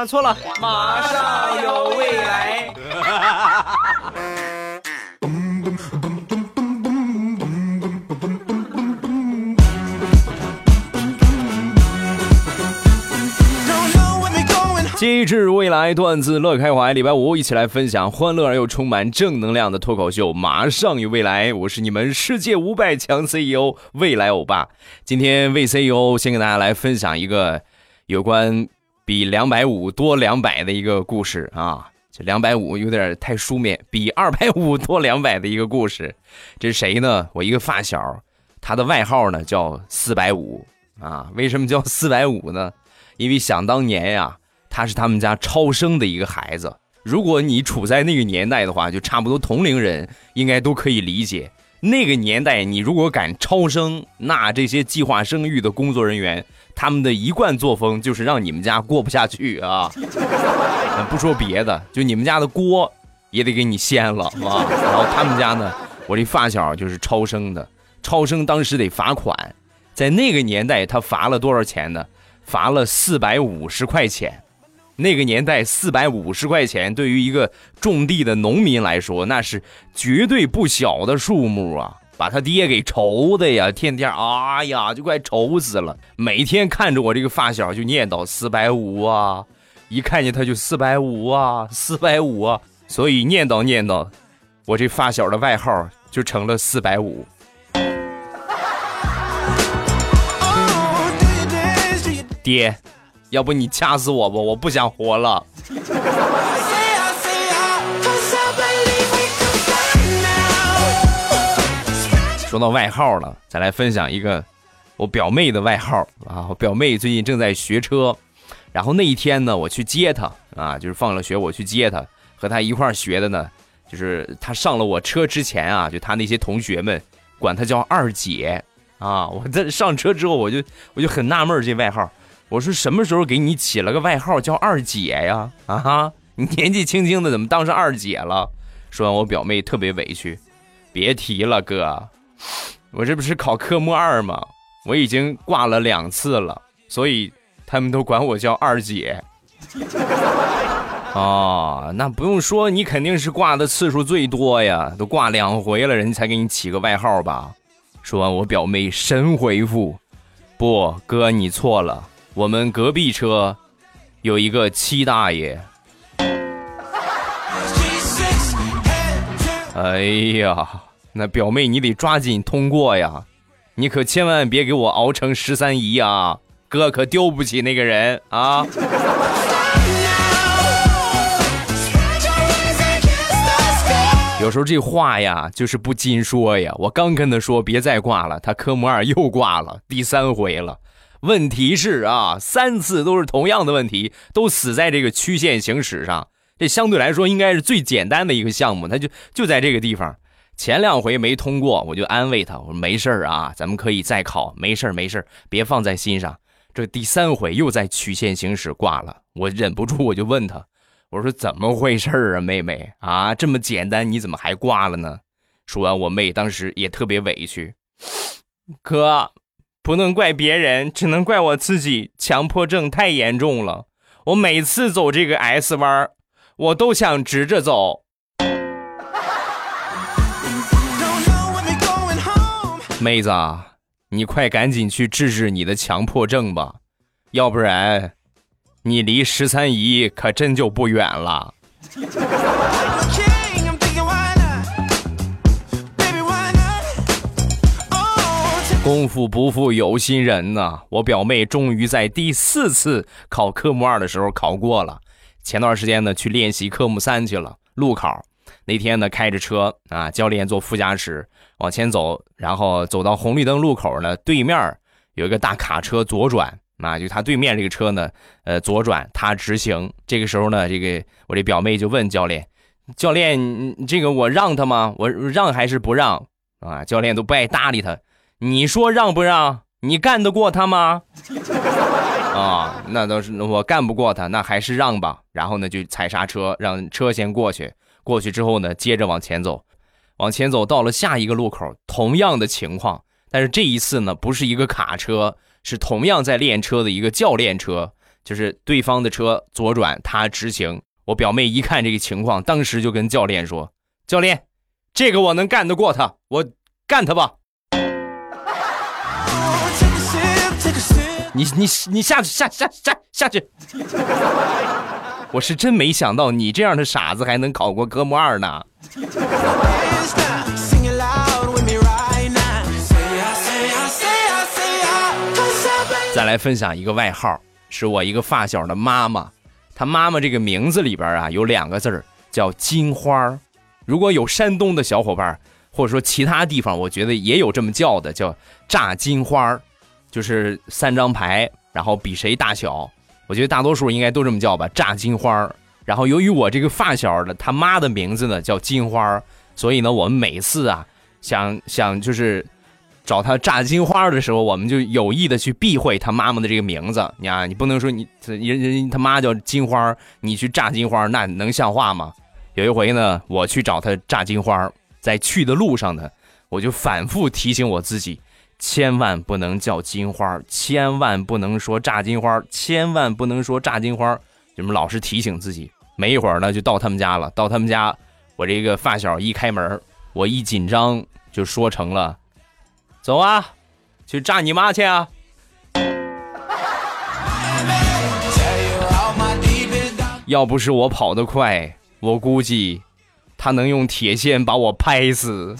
啊，错了，马上有未来。机智未来段子乐开怀，礼拜五一起来分享欢乐而又充满正能量的脱口秀。马上有未来，我是你们世界五百强 CEO 未来欧巴。今天为 CEO 先给大家来分享一个有关比两百五多两百的一个故事啊。这两百五有点太书面，比二百五多两百的一个故事。这是谁呢？我一个发小，他的外号呢叫四百五啊。为什么叫四百五呢？因为想当年呀。他是他们家超生的一个孩子。如果你处在那个年代的话，就差不多同龄人应该都可以理解。那个年代，你如果敢超生，那这些计划生育的工作人员，他们的一贯作风就是让你们家过不下去啊。不说别的，就你们家的锅也得给你掀了啊。然后他们家呢，我这发小就是超生的，超生当时得罚款，在那个年代他罚了多少钱呢？罚了四百五十块钱。那个年代，四百五十块钱对于一个种地的农民来说，那是绝对不小的数目啊！把他爹给愁的呀，天天哎呀，就快愁死了。每天看着我这个发小就念叨四百五啊，一看见他就四百五啊，四百五啊，所以念叨念叨，我这发小的外号就成了四百五。爹。要不你掐死我吧，我不想活了。说到外号了，再来分享一个我表妹的外号啊。我表妹最近正在学车，然后那一天呢，我去接她啊，就是放了学我去接她，和她一块学的呢，就是她上了我车之前啊，就她那些同学们管她叫二姐啊。我在上车之后，我就我就很纳闷这外号。我说什么时候给你起了个外号叫二姐呀？啊哈，你年纪轻轻的怎么当上二姐了？说完，我表妹特别委屈，别提了，哥，我这不是考科目二吗？我已经挂了两次了，所以他们都管我叫二姐。哦，那不用说，你肯定是挂的次数最多呀，都挂两回了，人家才给你起个外号吧？说完，我表妹神回复：不，哥，你错了。我们隔壁车有一个七大爷，哎呀，那表妹你得抓紧通过呀，你可千万别给我熬成十三姨啊，哥可丢不起那个人啊。有时候这话呀，就是不禁说呀。我刚跟他说别再挂了，他科目二又挂了，第三回了。问题是啊，三次都是同样的问题，都死在这个曲线行驶上。这相对来说应该是最简单的一个项目，他就就在这个地方。前两回没通过，我就安慰他，我说没事啊，咱们可以再考，没事没事别放在心上。这第三回又在曲线行驶挂了，我忍不住我就问他，我说怎么回事啊，妹妹啊，这么简单你怎么还挂了呢？说完，我妹当时也特别委屈，哥。不能怪别人，只能怪我自己，强迫症太严重了。我每次走这个 S 弯，我都想直着走。妹子，你快赶紧去治治你的强迫症吧，要不然，你离十三姨可真就不远了。功夫不负有心人呐！我表妹终于在第四次考科目二的时候考过了。前段时间呢，去练习科目三去了，路考。那天呢，开着车啊，教练坐副驾驶往前走，然后走到红绿灯路口呢，对面有一个大卡车左转啊，就他对面这个车呢，呃，左转，他直行。这个时候呢，这个我这表妹就问教练：“教练，这个我让他吗？我让还是不让？”啊，教练都不爱搭理他。你说让不让？你干得过他吗？啊，那都是我干不过他，那还是让吧。然后呢，就踩刹车，让车先过去。过去之后呢，接着往前走，往前走到了下一个路口，同样的情况。但是这一次呢，不是一个卡车，是同样在练车的一个教练车。就是对方的车左转，他直行。我表妹一看这个情况，当时就跟教练说：“教练，这个我能干得过他，我干他吧。”你你你下去下下下下去！我是真没想到你这样的傻子还能考过科目二呢。再来分享一个外号，是我一个发小的妈妈，她妈妈这个名字里边啊有两个字儿叫金花如果有山东的小伙伴，或者说其他地方，我觉得也有这么叫的，叫炸金花就是三张牌，然后比谁大小。我觉得大多数应该都这么叫吧，炸金花然后由于我这个发小的他妈的名字呢叫金花所以呢我们每次啊想想就是找他炸金花的时候，我们就有意的去避讳他妈妈的这个名字。你啊，你不能说你人人他妈叫金花你去炸金花那能像话吗？有一回呢，我去找他炸金花在去的路上呢，我就反复提醒我自己。千万不能叫金花，千万不能说炸金花，千万不能说炸金花。就么老是提醒自己。没一会儿呢，就到他们家了。到他们家，我这个发小一开门，我一紧张就说成了：“走啊，去炸你妈去啊！”要不是我跑得快，我估计他能用铁线把我拍死。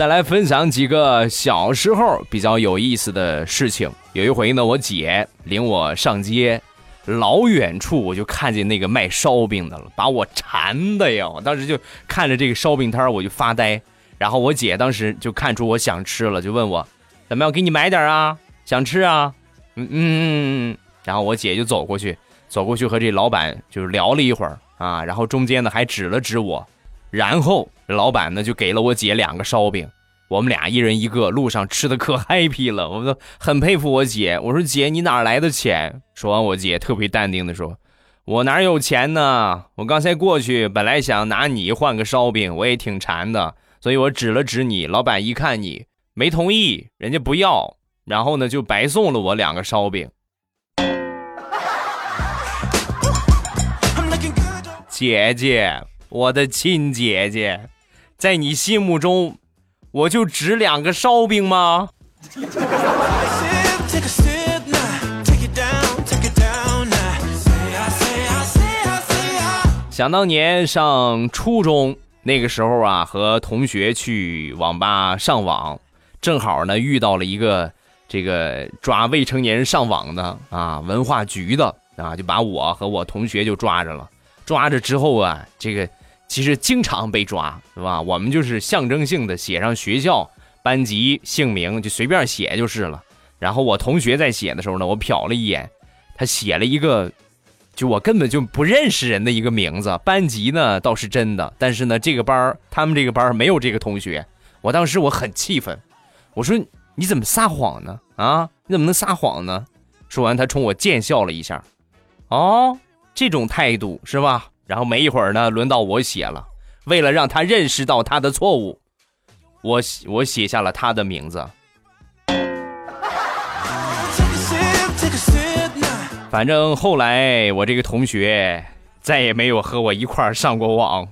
再来分享几个小时候比较有意思的事情。有一回呢，我姐领我上街，老远处我就看见那个卖烧饼的了，把我馋的呀！我当时就看着这个烧饼摊我就发呆。然后我姐当时就看出我想吃了，就问我怎么样，给你买点啊？想吃啊？嗯嗯。然后我姐就走过去，走过去和这老板就是聊了一会儿啊，然后中间呢还指了指我。然后老板呢就给了我姐两个烧饼，我们俩一人一个，路上吃的可 happy 了。我都很佩服我姐。我说姐，你哪来的钱？说完，我姐特别淡定的说：“我哪有钱呢？我刚才过去本来想拿你换个烧饼，我也挺馋的，所以我指了指你。老板一看你没同意，人家不要，然后呢就白送了我两个烧饼。姐姐。”我的亲姐姐，在你心目中，我就值两个烧饼吗？想当年上初中那个时候啊，和同学去网吧上网，正好呢遇到了一个这个抓未成年人上网的啊，文化局的啊，就把我和我同学就抓着了。抓着之后啊，这个。其实经常被抓，是吧？我们就是象征性的写上学校、班级、姓名，就随便写就是了。然后我同学在写的时候呢，我瞟了一眼，他写了一个，就我根本就不认识人的一个名字。班级呢倒是真的，但是呢，这个班儿他们这个班儿没有这个同学。我当时我很气愤，我说你怎么撒谎呢？啊，你怎么能撒谎呢？说完，他冲我贱笑了一下。哦，这种态度是吧？然后没一会儿呢，轮到我写了。为了让他认识到他的错误，我我写下了他的名字。反正后来我这个同学再也没有和我一块儿上过网。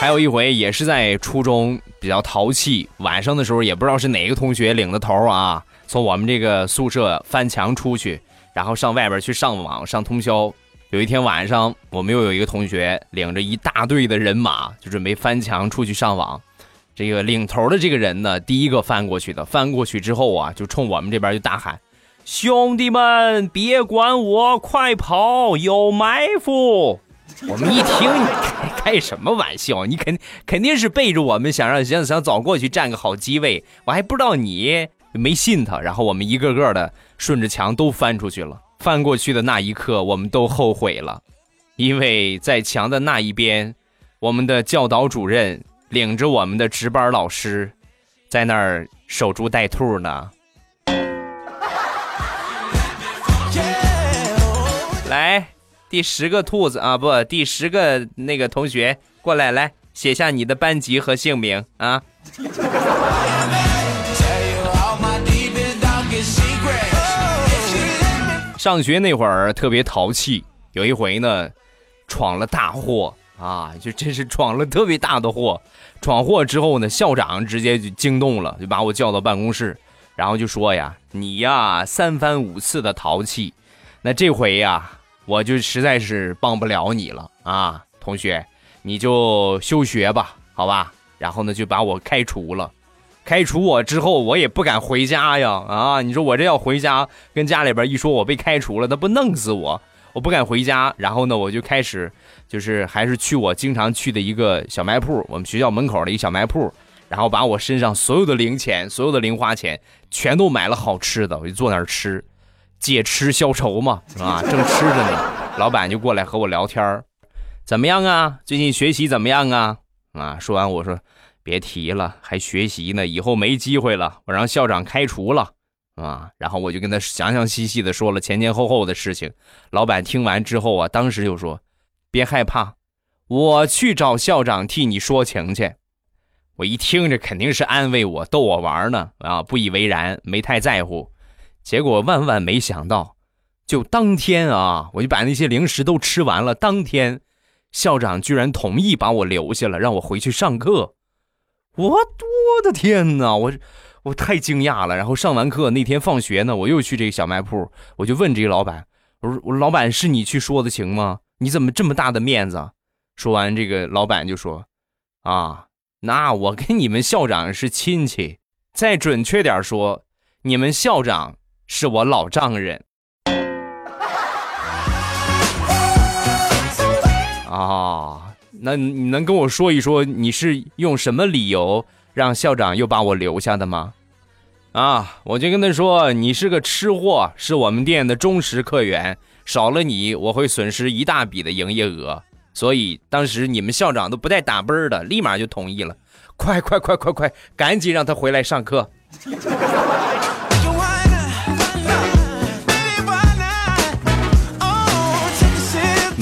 还有一回也是在初中，比较淘气，晚上的时候也不知道是哪个同学领的头啊。从我们这个宿舍翻墙出去，然后上外边去上网上通宵。有一天晚上，我们又有一个同学领着一大队的人马，就准备翻墙出去上网。这个领头的这个人呢，第一个翻过去的，翻过去之后啊，就冲我们这边就大喊：“兄弟们，别管我，快跑，有埋伏！”我们一听，你 开开什么玩笑？你肯肯定是背着我们，想让想想早过去占个好机位。我还不知道你。没信他，然后我们一个个的顺着墙都翻出去了。翻过去的那一刻，我们都后悔了，因为在墙的那一边，我们的教导主任领着我们的值班老师，在那儿守株待兔呢。来，第十个兔子啊，不，第十个那个同学过来，来写下你的班级和姓名啊。上学那会儿特别淘气，有一回呢，闯了大祸啊，就真是闯了特别大的祸。闯祸之后呢，校长直接就惊动了，就把我叫到办公室，然后就说呀：“你呀，三番五次的淘气，那这回呀，我就实在是帮不了你了啊，同学，你就休学吧，好吧？然后呢，就把我开除了。开除我之后，我也不敢回家呀，啊，你说我这要回家，跟家里边一说我被开除了，那不弄死我？我不敢回家。然后呢，我就开始。”就是还是去我经常去的一个小卖铺，我们学校门口的一个小卖铺，然后把我身上所有的零钱、所有的零花钱全都买了好吃的，我就坐那儿吃，借吃消愁嘛，啊，正吃着呢，老板就过来和我聊天怎么样啊？最近学习怎么样啊？啊，说完我说别提了，还学习呢，以后没机会了，我让校长开除了，啊，然后我就跟他详详细细的说了前前后后的事情，老板听完之后啊，当时就说。别害怕，我去找校长替你说情去。我一听这肯定是安慰我、逗我玩呢啊，不以为然，没太在乎。结果万万没想到，就当天啊，我就把那些零食都吃完了。当天，校长居然同意把我留下了，让我回去上课。我我的天哪，我我太惊讶了。然后上完课那天放学呢，我又去这个小卖铺，我就问这个老板，我说：“我老板是你去说的情吗？”你怎么这么大的面子？说完，这个老板就说：“啊，那我跟你们校长是亲戚，再准确点说，你们校长是我老丈人。”啊，那你能跟我说一说，你是用什么理由让校长又把我留下的吗？啊，我就跟他说：“你是个吃货，是我们店的忠实客源。”少了你，我会损失一大笔的营业额，所以当时你们校长都不带打奔的，立马就同意了。快快快快快，赶紧让他回来上课。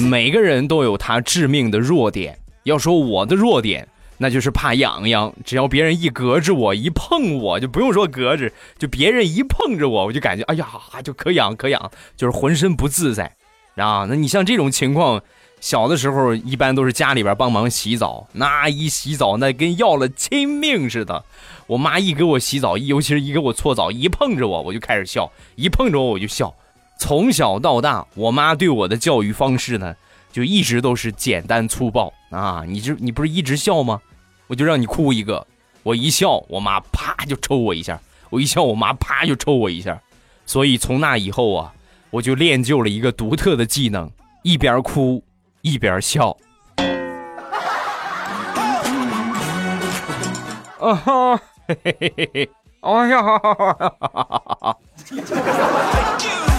每个人都有他致命的弱点，要说我的弱点。那就是怕痒痒，只要别人一隔着我，一碰我就不用说隔着，就别人一碰着我，我就感觉哎呀，就可痒可痒，就是浑身不自在啊。那你像这种情况，小的时候一般都是家里边帮忙洗澡，那一洗澡那跟要了亲命似的。我妈一给我洗澡，尤其是一给我搓澡，一碰着我我就开始笑，一碰着我我就笑。从小到大，我妈对我的教育方式呢？就一直都是简单粗暴啊！你这你不是一直笑吗？我就让你哭一个，我一笑，我妈啪就抽我一下；我一笑，我妈啪就抽我一下。所以从那以后啊，我就练就了一个独特的技能：一边哭一边笑。啊哈，嘿嘿嘿嘿嘿，哎呀，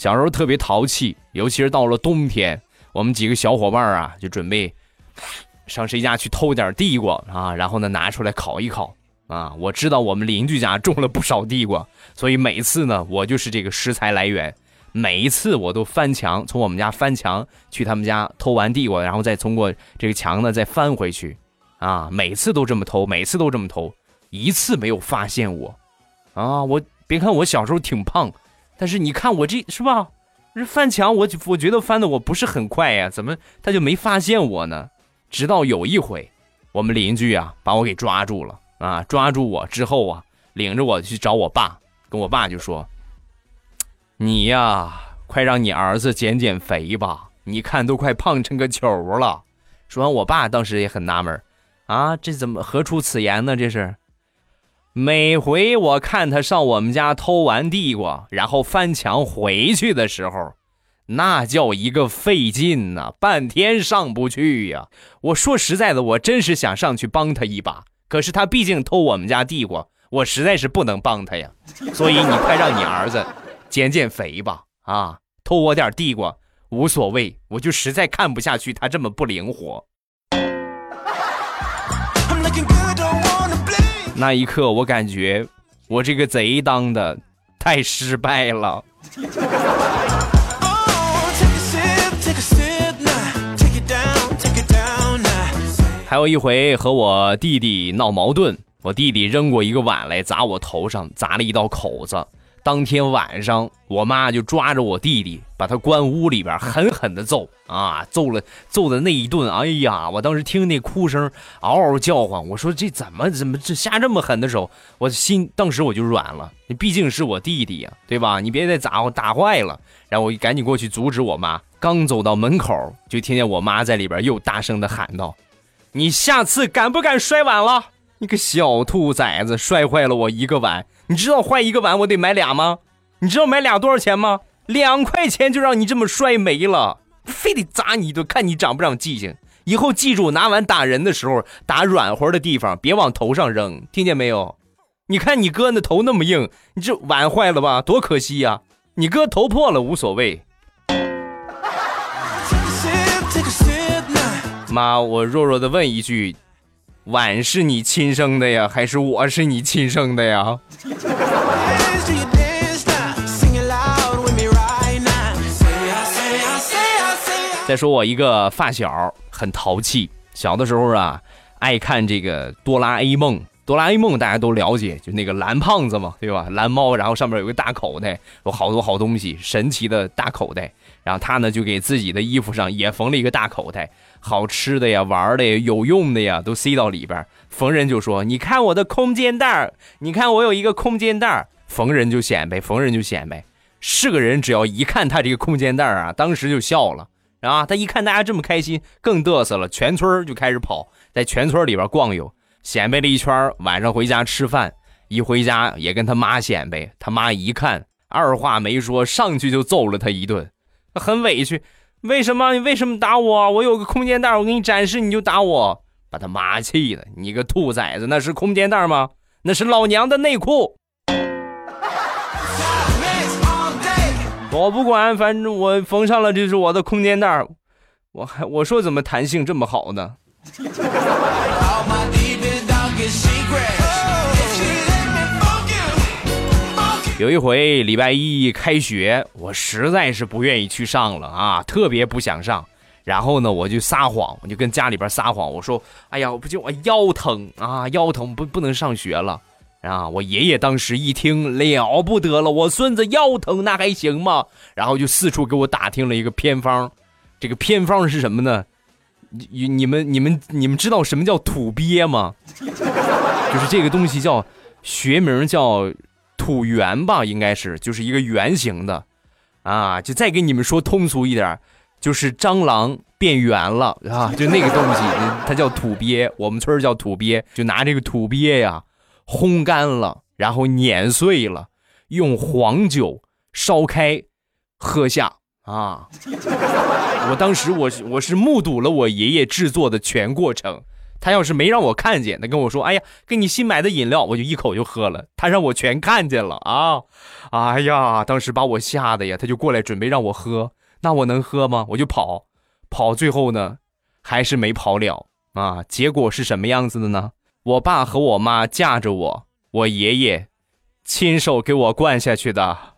小时候特别淘气，尤其是到了冬天，我们几个小伙伴啊，就准备上谁家去偷点地瓜啊，然后呢拿出来烤一烤啊。我知道我们邻居家种了不少地瓜，所以每次呢，我就是这个食材来源。每一次我都翻墙，从我们家翻墙去他们家偷完地瓜，然后再通过这个墙呢再翻回去，啊，每次都这么偷，每次都这么偷，一次没有发现我，啊，我别看我小时候挺胖。但是你看我这是吧？这翻墙，我我觉得翻的我不是很快呀，怎么他就没发现我呢？直到有一回，我们邻居啊把我给抓住了啊，抓住我之后啊，领着我去找我爸，跟我爸就说：“你呀，快让你儿子减减肥吧，你看都快胖成个球了。”说完，我爸当时也很纳闷啊，这怎么何出此言呢？这是。每回我看他上我们家偷完地瓜，然后翻墙回去的时候，那叫一个费劲呐，半天上不去呀。我说实在的，我真是想上去帮他一把，可是他毕竟偷我们家地瓜，我实在是不能帮他呀。所以你快让你儿子减减肥吧，啊，偷我点地瓜无所谓，我就实在看不下去他这么不灵活。那一刻，我感觉我这个贼当的太失败了。还有一回和我弟弟闹矛盾，我弟弟扔过一个碗来砸我头上，砸了一道口子。当天晚上，我妈就抓着我弟弟，把他关屋里边，狠狠的揍啊！揍了揍的那一顿，哎呀！我当时听那哭声，嗷嗷叫唤。我说这怎么怎么这下这么狠的手？我心当时我就软了。你毕竟是我弟弟呀，对吧？你别再砸我，打坏了。然后我赶紧过去阻止我妈。刚走到门口，就听见我妈在里边又大声的喊道。你下次敢不敢摔碗了？你个小兔崽子，摔坏了我一个碗。你知道坏一个碗我得买俩吗？你知道买俩多少钱吗？两块钱就让你这么摔没了，非得砸你一顿，看你长不长记性。以后记住，拿碗打人的时候打软和的地方，别往头上扔，听见没有？你看你哥那头那么硬，你这碗坏了吧，多可惜呀！你哥头破了无所谓。妈，我弱弱的问一句，碗是你亲生的呀，还是我是你亲生的呀？再说我一个发小，很淘气，小的时候啊，爱看这个哆啦 A 梦。哆啦 A 梦大家都了解，就那个蓝胖子嘛，对吧？蓝猫，然后上面有个大口袋，有好多好东西，神奇的大口袋。然后他呢，就给自己的衣服上也缝了一个大口袋。好吃的呀，玩的呀，有用的呀，都塞到里边。逢人就说：“你看我的空间袋你看我有一个空间袋逢人就显摆，逢人就显摆。是个人，只要一看他这个空间袋啊，当时就笑了然后。他一看大家这么开心，更嘚瑟了，全村就开始跑，在全村里边逛悠，显摆了一圈。晚上回家吃饭，一回家也跟他妈显摆。他妈一看，二话没说，上去就揍了他一顿，很委屈。为什么？你为什么打我？我有个空间袋，我给你展示，你就打我，把他妈气的！你个兔崽子，那是空间袋吗？那是老娘的内裤。我不管，反正我缝上了，这是我的空间袋。我还我说怎么弹性这么好呢？有一回礼拜一开学，我实在是不愿意去上了啊，特别不想上。然后呢，我就撒谎，我就跟家里边撒谎，我说：“哎呀，我不就我腰疼啊，腰疼不不能上学了。”啊，我爷爷当时一听了不得了，我孙子腰疼那还行吗？然后就四处给我打听了一个偏方，这个偏方是什么呢？你你们你们你们知道什么叫土鳖吗？就是这个东西叫学名叫。土圆吧，应该是就是一个圆形的，啊，就再给你们说通俗一点，就是蟑螂变圆了啊，就那个东西，它叫土鳖，我们村叫土鳖，就拿这个土鳖呀，烘干了，然后碾碎了，用黄酒烧开，喝下啊。我当时我是我是目睹了我爷爷制作的全过程。他要是没让我看见，他跟我说：“哎呀，给你新买的饮料，我就一口就喝了。”他让我全看见了啊！哎呀，当时把我吓得呀，他就过来准备让我喝，那我能喝吗？我就跑，跑，最后呢，还是没跑了啊！结果是什么样子的呢？我爸和我妈架着我，我爷爷亲手给我灌下去的。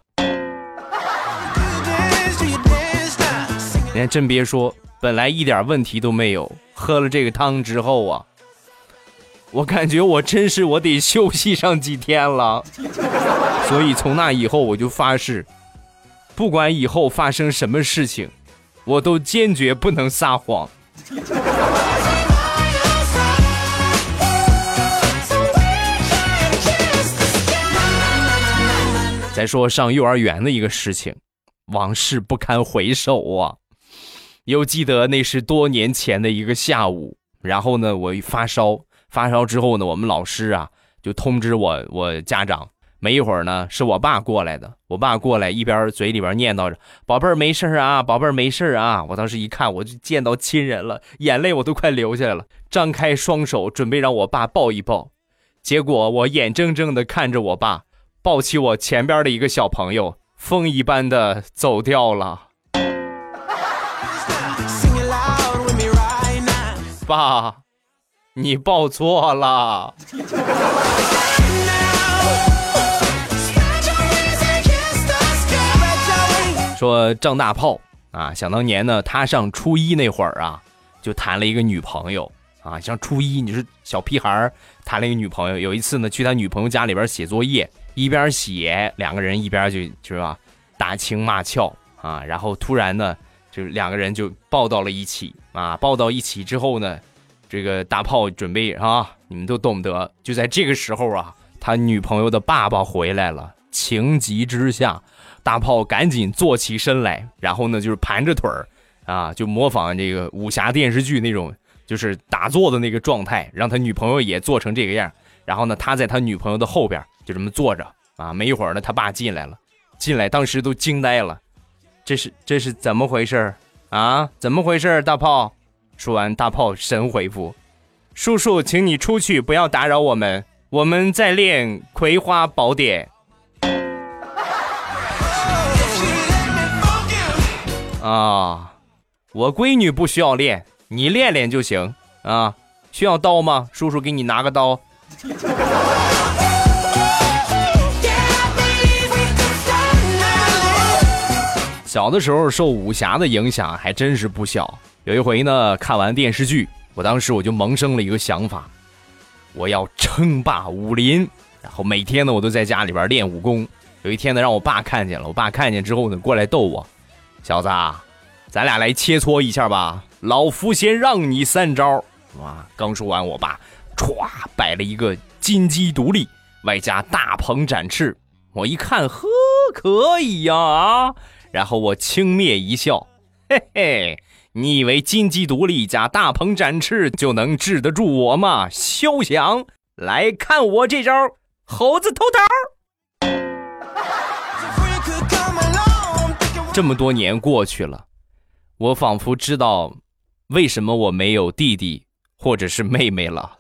你还真别说，本来一点问题都没有。喝了这个汤之后啊，我感觉我真是我得休息上几天了，所以从那以后我就发誓，不管以后发生什么事情，我都坚决不能撒谎。再说上幼儿园的一个事情，往事不堪回首啊。又记得那是多年前的一个下午，然后呢，我一发烧，发烧之后呢，我们老师啊就通知我，我家长。没一会儿呢，是我爸过来的。我爸过来一边嘴里边念叨着：“宝贝儿没事啊，宝贝儿没事啊。”我当时一看，我就见到亲人了，眼泪我都快流下来了。张开双手准备让我爸抱一抱，结果我眼睁睁的看着我爸抱起我前边的一个小朋友，风一般的走掉了。爸，你报错了。说张大炮啊，想当年呢，他上初一那会儿啊，就谈了一个女朋友啊，像初一你是小屁孩儿谈了一个女朋友。有一次呢，去他女朋友家里边写作业，一边写，两个人一边就就是吧，打情骂俏啊，然后突然呢，就两个人就抱到了一起啊，抱到一起之后呢，这个大炮准备啊，你们都懂得。就在这个时候啊，他女朋友的爸爸回来了，情急之下。大炮赶紧坐起身来，然后呢，就是盘着腿儿，啊，就模仿这个武侠电视剧那种，就是打坐的那个状态，让他女朋友也做成这个样。然后呢，他在他女朋友的后边就这么坐着，啊，没一会儿呢，他爸进来了，进来当时都惊呆了，这是这是怎么回事啊？怎么回事大炮说完，大炮神回复：“叔叔，请你出去，不要打扰我们，我们在练《葵花宝典》。”啊，我闺女不需要练，你练练就行啊。需要刀吗？叔叔给你拿个刀。小的时候受武侠的影响还真是不小。有一回呢，看完电视剧，我当时我就萌生了一个想法，我要称霸武林。然后每天呢，我都在家里边练武功。有一天呢，让我爸看见了，我爸看见之后呢，过来逗我。小子，咱俩来切磋一下吧。老夫先让你三招。哇！刚说完，我爸歘摆了一个金鸡独立，外加大鹏展翅。我一看，呵，可以呀啊！然后我轻蔑一笑，嘿嘿，你以为金鸡独立加大鹏展翅就能治得住我吗？休想！来看我这招猴子偷桃。这么多年过去了，我仿佛知道为什么我没有弟弟或者是妹妹了。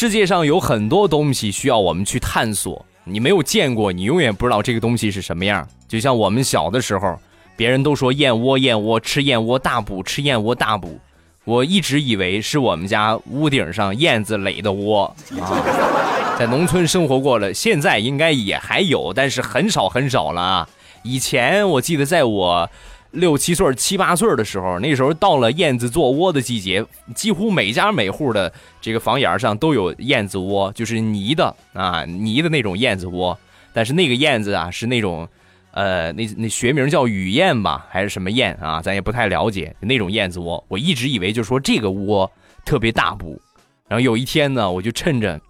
世界上有很多东西需要我们去探索，你没有见过，你永远不知道这个东西是什么样。就像我们小的时候，别人都说燕窝，燕窝吃燕窝大补，吃燕窝大补。我一直以为是我们家屋顶上燕子垒的窝 啊，在农村生活过了，现在应该也还有，但是很少很少了啊。以前我记得在我六七岁、七八岁的时候，那时候到了燕子做窝的季节，几乎每家每户的这个房檐上都有燕子窝，就是泥的啊，泥的那种燕子窝。但是那个燕子啊，是那种。呃，那那学名叫雨燕吧，还是什么燕啊？咱也不太了解那种燕子窝。我一直以为就说这个窝特别大补。然后有一天呢，我就趁着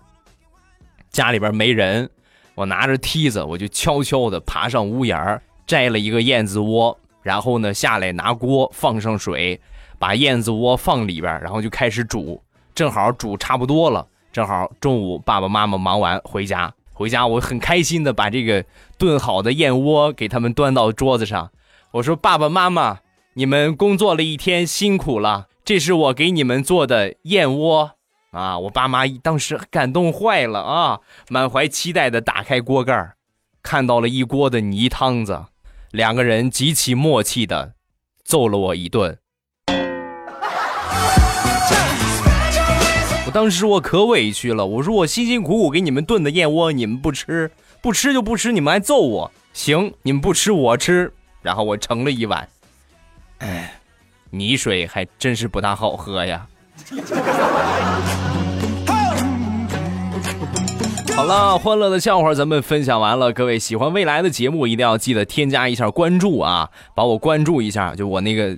家里边没人，我拿着梯子，我就悄悄的爬上屋檐摘了一个燕子窝，然后呢下来拿锅放上水，把燕子窝放里边，然后就开始煮。正好煮差不多了，正好中午爸爸妈妈忙完回家。回家，我很开心的把这个炖好的燕窝给他们端到桌子上。我说：“爸爸妈妈，你们工作了一天，辛苦了，这是我给你们做的燕窝啊！”我爸妈当时感动坏了啊，满怀期待的打开锅盖，看到了一锅的泥汤子，两个人极其默契的揍了我一顿。我当时我可委屈了，我说我辛辛苦苦给你们炖的燕窝，你们不吃，不吃就不吃，你们还揍我，行，你们不吃我吃，然后我盛了一碗，哎，泥水还真是不大好喝呀。好了，欢乐的笑话咱们分享完了，各位喜欢未来的节目，一定要记得添加一下关注啊，把我关注一下，就我那个。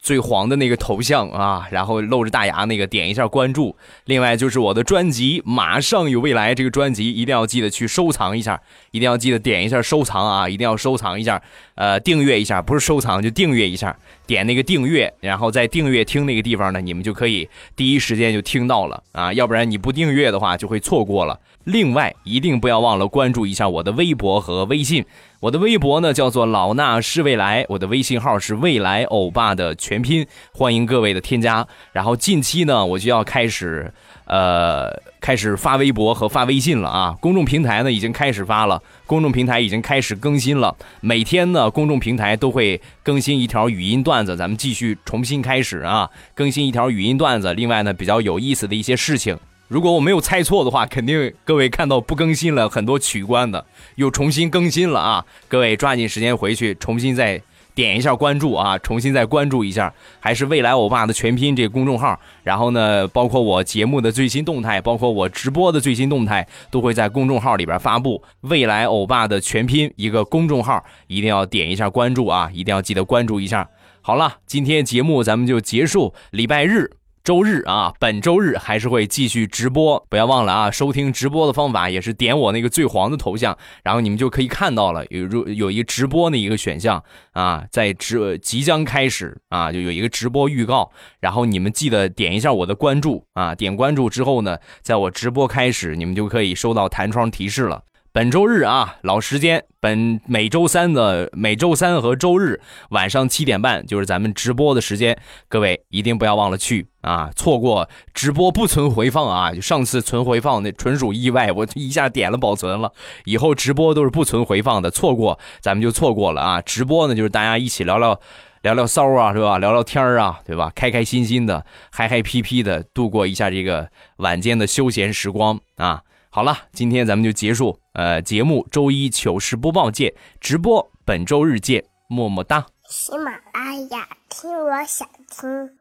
最黄的那个头像啊，然后露着大牙那个，点一下关注。另外就是我的专辑《马上有未来》这个专辑，一定要记得去收藏一下，一定要记得点一下收藏啊，一定要收藏一下，呃，订阅一下，不是收藏就订阅一下，点那个订阅，然后在订阅听那个地方呢，你们就可以第一时间就听到了啊，要不然你不订阅的话就会错过了。另外一定不要忘了关注一下我的微博和微信。我的微博呢叫做老衲是未来，我的微信号是未来欧巴的全拼，欢迎各位的添加。然后近期呢，我就要开始，呃，开始发微博和发微信了啊。公众平台呢已经开始发了，公众平台已经开始更新了。每天呢，公众平台都会更新一条语音段子，咱们继续重新开始啊，更新一条语音段子。另外呢，比较有意思的一些事情。如果我没有猜错的话，肯定各位看到不更新了很多取关的，又重新更新了啊！各位抓紧时间回去重新再点一下关注啊，重新再关注一下，还是未来欧巴的全拼这个公众号。然后呢，包括我节目的最新动态，包括我直播的最新动态，都会在公众号里边发布。未来欧巴的全拼一个公众号，一定要点一下关注啊，一定要记得关注一下。好了，今天节目咱们就结束，礼拜日。周日啊，本周日还是会继续直播，不要忘了啊！收听直播的方法也是点我那个最黄的头像，然后你们就可以看到了，有有有一个直播的一个选项啊，在直即将开始啊，就有一个直播预告，然后你们记得点一下我的关注啊，点关注之后呢，在我直播开始，你们就可以收到弹窗提示了。本周日啊，老时间，本每周三的每周三和周日晚上七点半就是咱们直播的时间，各位一定不要忘了去啊！错过直播不存回放啊！就上次存回放那纯属意外，我一下点了保存了，以后直播都是不存回放的，错过咱们就错过了啊！直播呢就是大家一起聊聊聊聊骚啊，是吧？聊聊天啊，对吧？开开心心的，嗨嗨皮皮的度过一下这个晚间的休闲时光啊！好了，今天咱们就结束。呃，节目周一糗事播报见，直播本周日见，么么哒。喜马拉雅听，我想听。